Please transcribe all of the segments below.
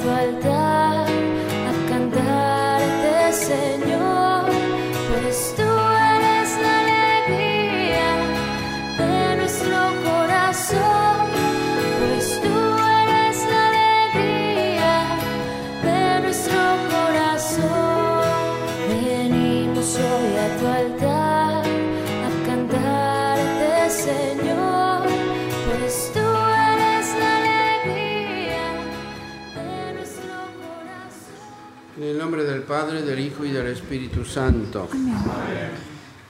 vuelta. Padre, del Hijo y del Espíritu Santo.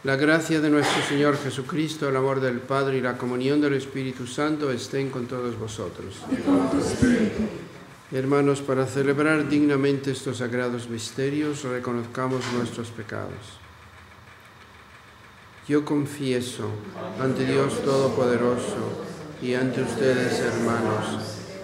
La gracia de nuestro Señor Jesucristo, el amor del Padre y la comunión del Espíritu Santo estén con todos vosotros. Hermanos, para celebrar dignamente estos sagrados misterios, reconozcamos nuestros pecados. Yo confieso ante Dios Todopoderoso y ante ustedes, hermanos,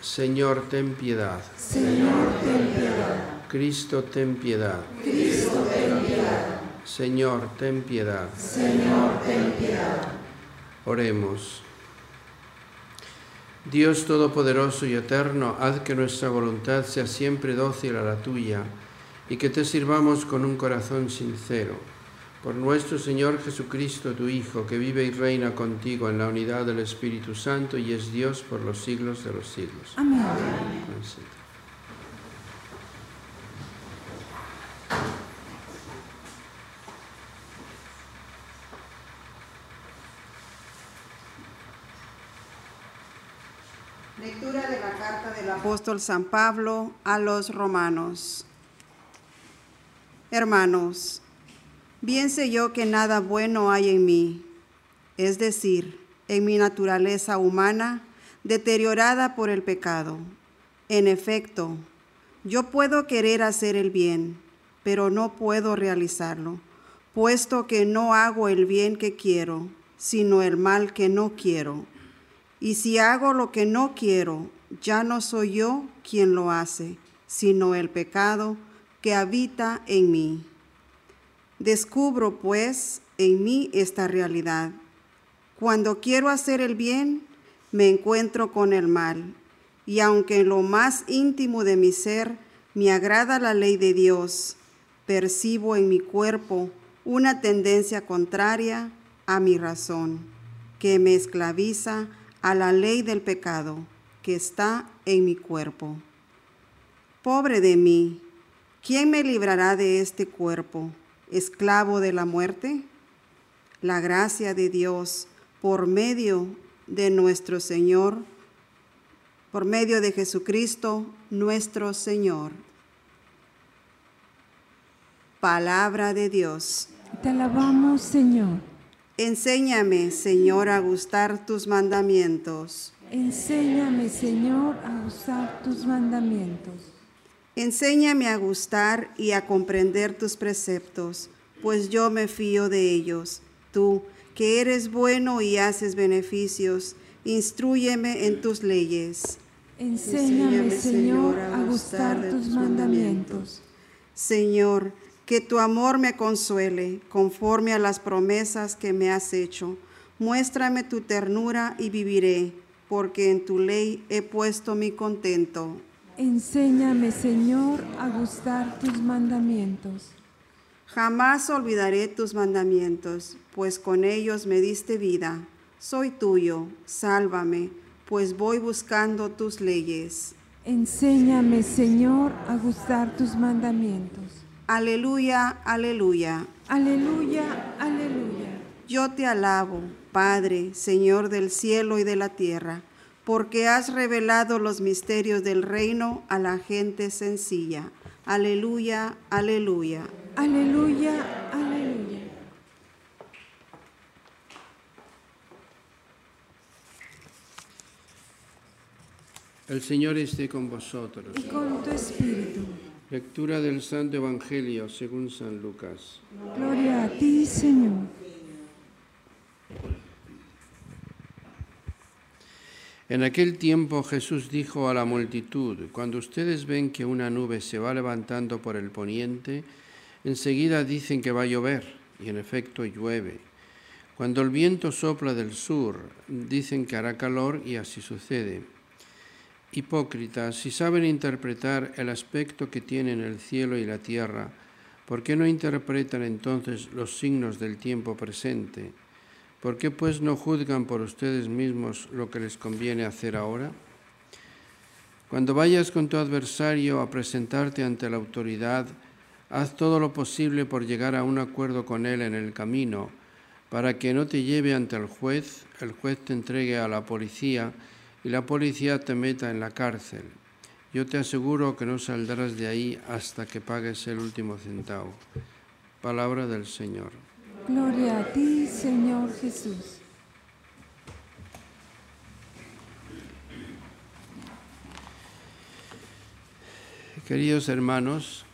Señor, ten piedad. Señor, ten piedad. Cristo, ten piedad. Cristo, ten piedad. Señor, ten piedad. Señor, ten piedad. Oremos. Dios Todopoderoso y Eterno, haz que nuestra voluntad sea siempre dócil a la tuya y que te sirvamos con un corazón sincero por nuestro Señor Jesucristo, tu Hijo, que vive y reina contigo en la unidad del Espíritu Santo y es Dios por los siglos de los siglos. Amén. Lectura de la carta del apóstol San Pablo a los romanos. Hermanos, Bien sé yo que nada bueno hay en mí, es decir, en mi naturaleza humana deteriorada por el pecado. En efecto, yo puedo querer hacer el bien, pero no puedo realizarlo, puesto que no hago el bien que quiero, sino el mal que no quiero. Y si hago lo que no quiero, ya no soy yo quien lo hace, sino el pecado que habita en mí. Descubro, pues, en mí esta realidad. Cuando quiero hacer el bien, me encuentro con el mal. Y aunque en lo más íntimo de mi ser me agrada la ley de Dios, percibo en mi cuerpo una tendencia contraria a mi razón, que me esclaviza a la ley del pecado que está en mi cuerpo. Pobre de mí, ¿quién me librará de este cuerpo? Esclavo de la muerte? La gracia de Dios por medio de nuestro Señor, por medio de Jesucristo nuestro Señor. Palabra de Dios. Te alabamos, Señor. Enséñame, Señor, a gustar tus mandamientos. Enséñame, Señor, a gustar tus mandamientos. Enséñame a gustar y a comprender tus preceptos, pues yo me fío de ellos. Tú, que eres bueno y haces beneficios, instruyeme en tus leyes. Enséñame, Señor, a gustar tus mandamientos. Señor, Que tu amor me consuele, conforme a las promesas que me has hecho. Muéstrame tu ternura y viviré, porque en tu ley he puesto mi contento. Enséñame, Señor, a gustar tus mandamientos. Jamás olvidaré tus mandamientos, pues con ellos me diste vida. Soy tuyo, sálvame, pues voy buscando tus leyes. Enséñame, Señor, a gustar tus mandamientos. Aleluya, aleluya. Aleluya, aleluya. Yo te alabo, Padre, Señor del cielo y de la tierra, porque has revelado los misterios del reino a la gente sencilla. Aleluya, aleluya. Aleluya, aleluya. El Señor esté con vosotros. Y con tu espíritu. Lectura del Santo Evangelio según San Lucas. Gloria a ti, Señor. En aquel tiempo Jesús dijo a la multitud, cuando ustedes ven que una nube se va levantando por el poniente, enseguida dicen que va a llover, y en efecto llueve. Cuando el viento sopla del sur, dicen que hará calor, y así sucede. Hipócritas, si saben interpretar el aspecto que tienen el cielo y la tierra, ¿por qué no interpretan entonces los signos del tiempo presente? ¿Por qué pues no juzgan por ustedes mismos lo que les conviene hacer ahora? Cuando vayas con tu adversario a presentarte ante la autoridad, haz todo lo posible por llegar a un acuerdo con él en el camino, para que no te lleve ante el juez, el juez te entregue a la policía y la policía te meta en la cárcel. Yo te aseguro que no saldrás de ahí hasta que pagues el último centavo. Palabra del Señor. Gloria a ti, Señor Jesús. Queridos hermanos,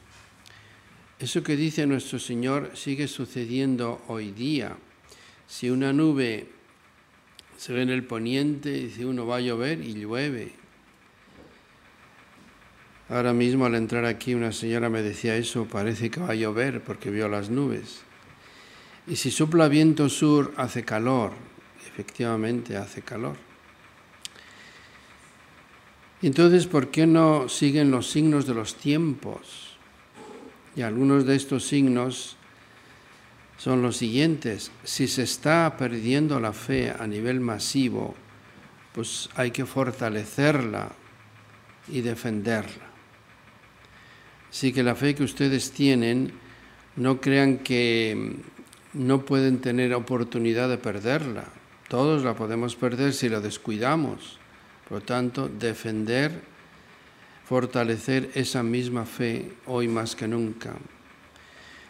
eso que dice nuestro Señor sigue sucediendo hoy día. Si una nube se ve en el poniente, dice uno va a llover y llueve. Ahora mismo al entrar aquí una señora me decía eso, parece que va a llover porque vio las nubes. Y si sopla viento sur hace calor, efectivamente hace calor. Entonces, ¿por qué no siguen los signos de los tiempos? Y algunos de estos signos son los siguientes. Si se está perdiendo la fe a nivel masivo, pues hay que fortalecerla y defenderla. Así que la fe que ustedes tienen, no crean que no pueden tener oportunidad de perderla. Todos la podemos perder si la descuidamos. Por lo tanto, defender, fortalecer esa misma fe hoy más que nunca.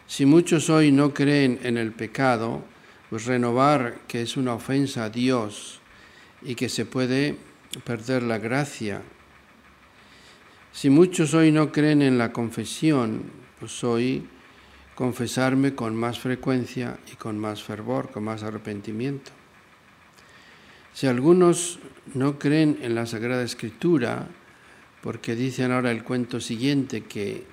Si muchos hoy no creen en el pecado, pues renovar que es una ofensa a Dios y que se puede perder la gracia. Si muchos hoy no creen en la confesión, pues hoy confesarme con más frecuencia y con más fervor, con más arrepentimiento. Si algunos no creen en la Sagrada Escritura, porque dicen ahora el cuento siguiente que,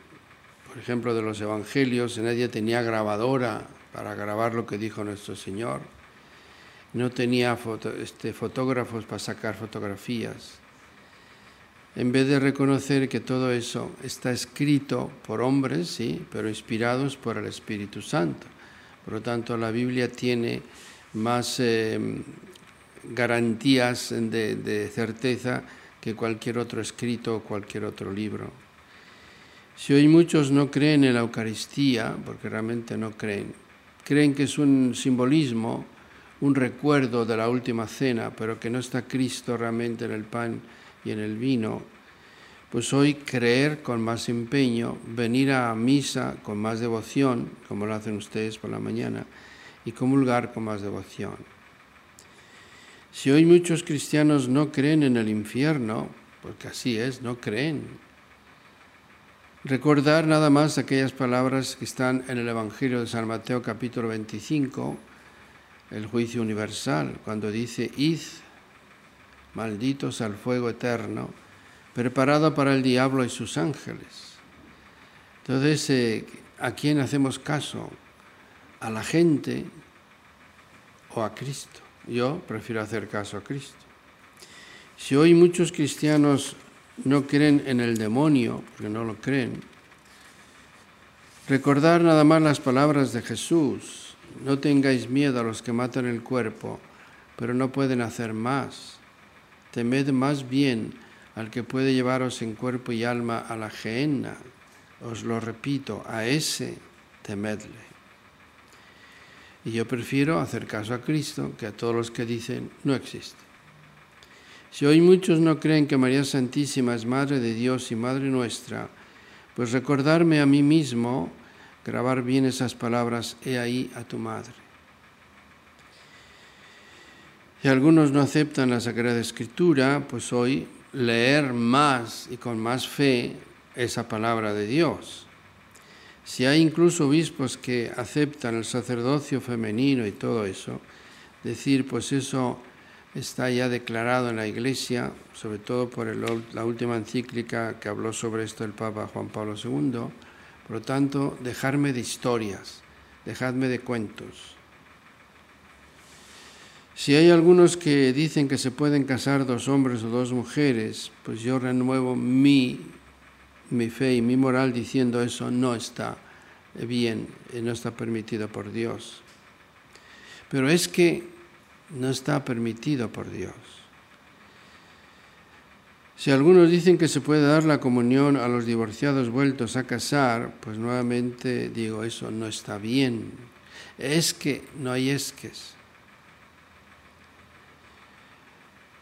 por ejemplo, de los Evangelios, nadie tenía grabadora para grabar lo que dijo nuestro Señor, no tenía este, fotógrafos para sacar fotografías, en vez de reconocer que todo eso está escrito por hombres, sí, pero inspirados por el Espíritu Santo. Por lo tanto, la Biblia tiene más eh, garantías de, de, certeza que cualquier otro escrito o cualquier otro libro. Si hoy muchos no creen en la Eucaristía, porque realmente no creen, creen que es un simbolismo, un recuerdo de la última cena, pero que no está Cristo realmente en el pan y en el vino, pues hoy creer con más empeño, venir a misa con más devoción, como lo hacen ustedes por la mañana, y comulgar con más devoción. Si hoy muchos cristianos no creen en el infierno, porque así es, no creen, recordar nada más aquellas palabras que están en el Evangelio de San Mateo capítulo 25, el juicio universal, cuando dice, id malditos al fuego eterno, preparado para el diablo y sus ángeles. Entonces, eh, a quién hacemos caso, a la gente o a Cristo. Yo prefiero hacer caso a Cristo. Si hoy muchos cristianos no creen en el demonio, porque no lo creen, recordar nada más las palabras de Jesús, no tengáis miedo a los que matan el cuerpo, pero no pueden hacer más. Temed más bien al que puede llevaros en cuerpo y alma a la gehenna. Os lo repito, a ese temedle. Y yo prefiero hacer caso a Cristo que a todos los que dicen no existe. Si hoy muchos no creen que María Santísima es Madre de Dios y Madre nuestra, pues recordarme a mí mismo, grabar bien esas palabras, he ahí a tu Madre. Si algunos no aceptan la Sagrada Escritura, pues hoy leer más y con más fe esa palabra de Dios. Si hay incluso obispos que aceptan el sacerdocio femenino y todo eso, decir, pues eso está ya declarado en la Iglesia, sobre todo por la última encíclica que habló sobre esto el Papa Juan Pablo II. Por lo tanto, dejarme de historias, dejadme de cuentos. Si hay algunos que dicen que se pueden casar dos hombres o dos mujeres, pues yo renuevo mi mi fe y mi moral diciendo eso no está bien, no está permitido por Dios. Pero es que no está permitido por Dios. Si algunos dicen que se puede dar la comunión a los divorciados vueltos a casar, pues nuevamente digo, eso no está bien. Es que no hay esques.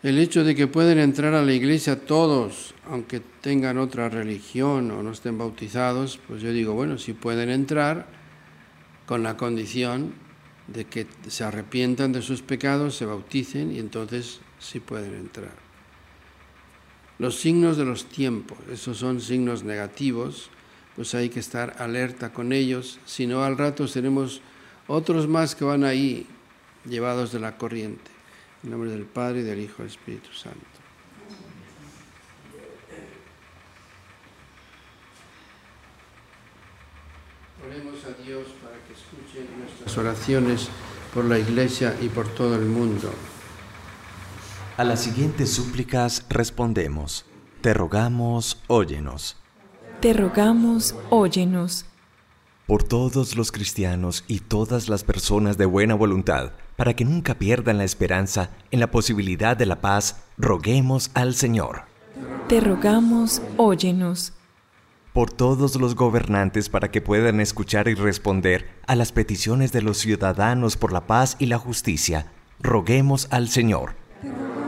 El hecho de que pueden entrar a la iglesia todos, aunque tengan otra religión o no estén bautizados, pues yo digo, bueno, si pueden entrar con la condición de que se arrepientan de sus pecados, se bauticen y entonces sí pueden entrar. Los signos de los tiempos, esos son signos negativos, pues hay que estar alerta con ellos, si no al rato seremos otros más que van ahí llevados de la corriente. En nombre del Padre, y del Hijo y del Espíritu Santo. Oremos a Dios para que escuche nuestras oraciones por la Iglesia y por todo el mundo. A las siguientes súplicas respondemos. Te rogamos, óyenos. Te rogamos, óyenos. Por todos los cristianos y todas las personas de buena voluntad, para que nunca pierdan la esperanza en la posibilidad de la paz, roguemos al Señor. Te rogamos, óyenos. Por todos los gobernantes para que puedan escuchar y responder a las peticiones de los ciudadanos por la paz y la justicia, roguemos al Señor.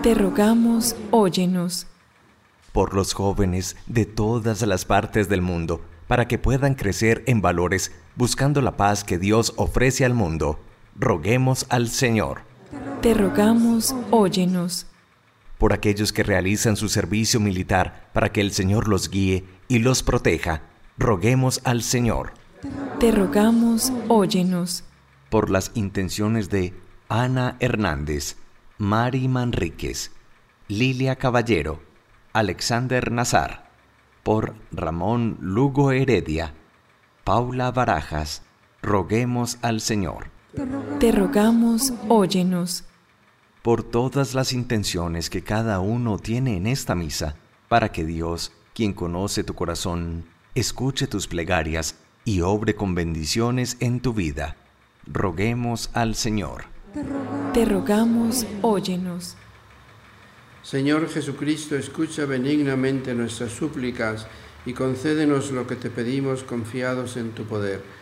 Te rogamos, óyenos. Por los jóvenes de todas las partes del mundo, para que puedan crecer en valores buscando la paz que Dios ofrece al mundo, roguemos al Señor. Te rogamos, óyenos. Por aquellos que realizan su servicio militar para que el Señor los guíe y los proteja, roguemos al Señor. Te rogamos, óyenos. Por las intenciones de Ana Hernández, Mari Manríquez, Lilia Caballero, Alexander Nazar, por Ramón Lugo Heredia, Paula Barajas, roguemos al Señor. Te rogamos, óyenos. Por todas las intenciones que cada uno tiene en esta misa, para que Dios, quien conoce tu corazón, escuche tus plegarias y obre con bendiciones en tu vida. Roguemos al Señor. Te rogamos, óyenos. Señor Jesucristo, escucha benignamente nuestras súplicas y concédenos lo que te pedimos confiados en tu poder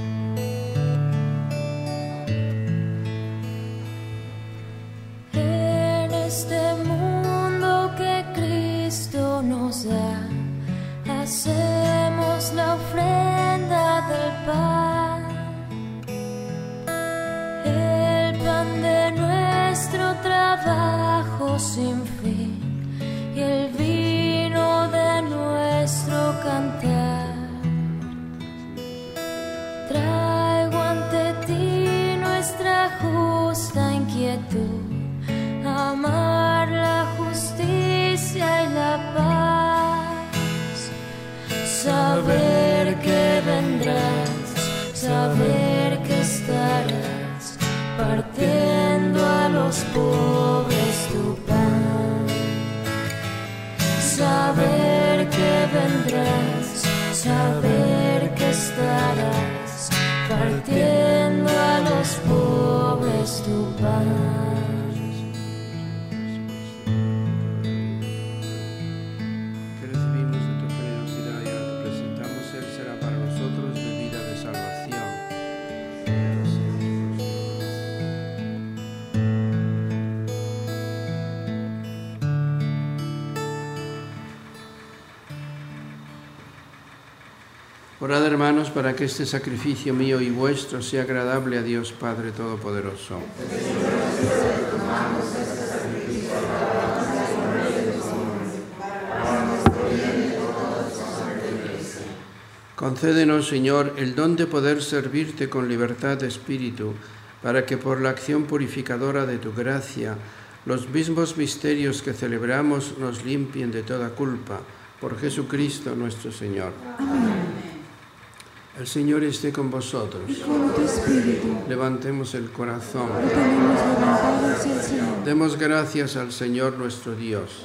Estarás partiendo a los pobres tu pan. Hermanos para que este sacrificio mío y vuestro sea agradable a Dios Padre Todopoderoso. Concédenos, Señor, el don de poder servirte con libertad de espíritu, para que por la acción purificadora de tu gracia, los mismos misterios que celebramos nos limpien de toda culpa. Por Jesucristo nuestro Señor. El Señor esté con vosotros. Con tu espíritu, Levantemos el corazón. lo tenemos levantado hacia el Señor. Demos gracias al Señor nuestro Dios.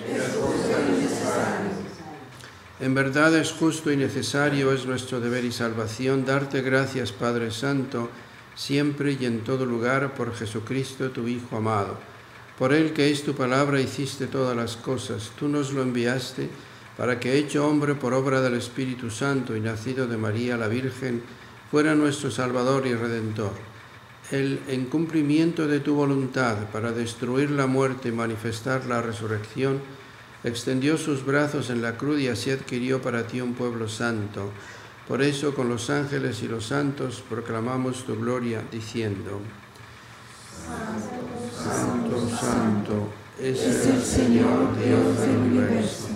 En verdad es justo y necesario, es nuestro deber y salvación darte gracias, Padre Santo, siempre y en todo lugar, por Jesucristo, tu Hijo amado. Por Él que es tu palabra hiciste todas las cosas, tú nos lo enviaste para que, hecho hombre por obra del Espíritu Santo y nacido de María la Virgen, fuera nuestro Salvador y Redentor. Él, en cumplimiento de tu voluntad para destruir la muerte y manifestar la resurrección, extendió sus brazos en la cruz y así adquirió para ti un pueblo santo. Por eso con los ángeles y los santos proclamamos tu gloria diciendo, Santo, Santo, es el Señor Dios del universo.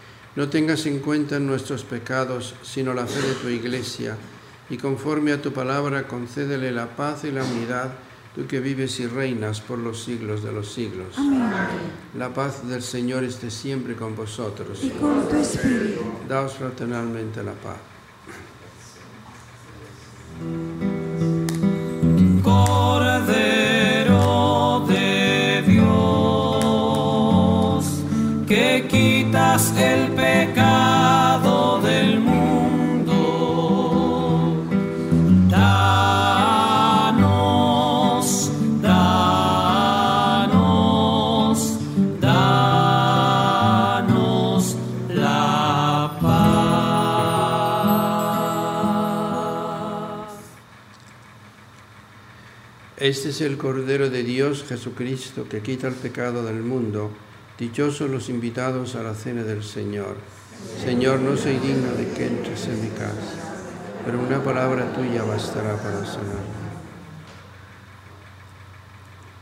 no tengas en cuenta nuestros pecados, sino la fe de tu iglesia, y conforme a tu palabra concédele la paz y la unidad, tú que vives y reinas por los siglos de los siglos. Amén. La paz del Señor esté siempre con vosotros. Y con tu espíritu. Daos fraternalmente la paz. El pecado del mundo. Danos, danos, danos la paz. Este es el Cordero de Dios Jesucristo que quita el pecado del mundo. Dichosos los invitados a la cena del Señor. Señor, no soy digno de que entres en mi casa, pero una palabra tuya bastará para sanarme.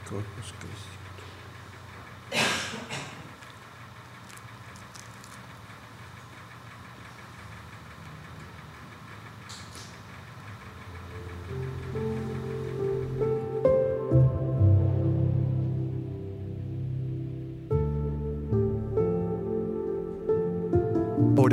Corpus Christi.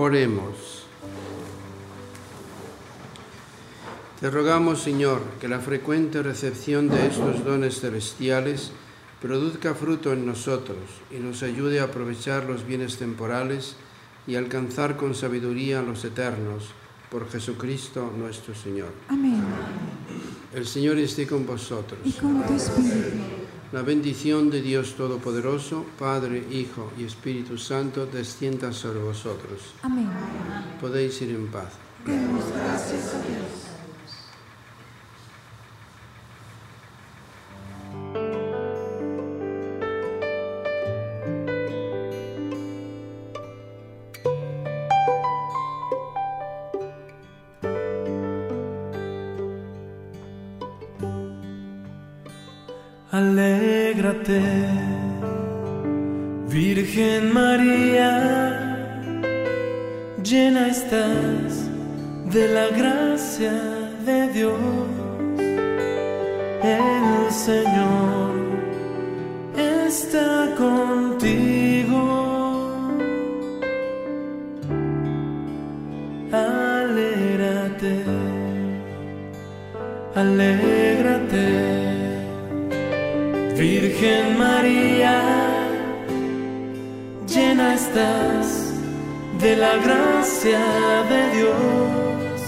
Oremos. Te rogamos, Señor, que la frecuente recepción de estos dones celestiales produzca fruto en nosotros y nos ayude a aprovechar los bienes temporales y alcanzar con sabiduría los eternos por Jesucristo nuestro Señor. Amén. El Señor esté con vosotros. Y con tu espíritu. La bendición de Dios Todopoderoso, Padre, Hijo y Espíritu Santo, descienda sobre vosotros. Amén. Podéis ir en paz. Demos gracias a Dios. Estás de la gracia de Dios.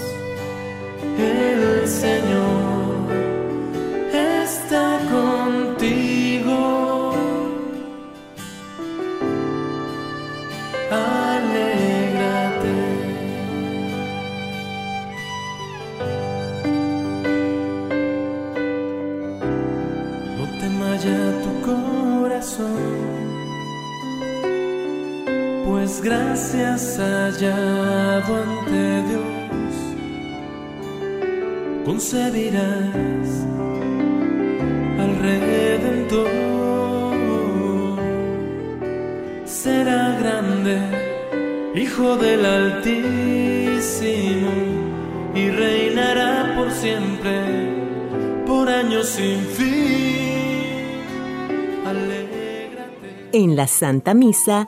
El Señor gracias hallado ante Dios, concebirás al Redentor. Será grande, Hijo del Altísimo, y reinará por siempre por años sin fin. Alégrate. En la Santa Misa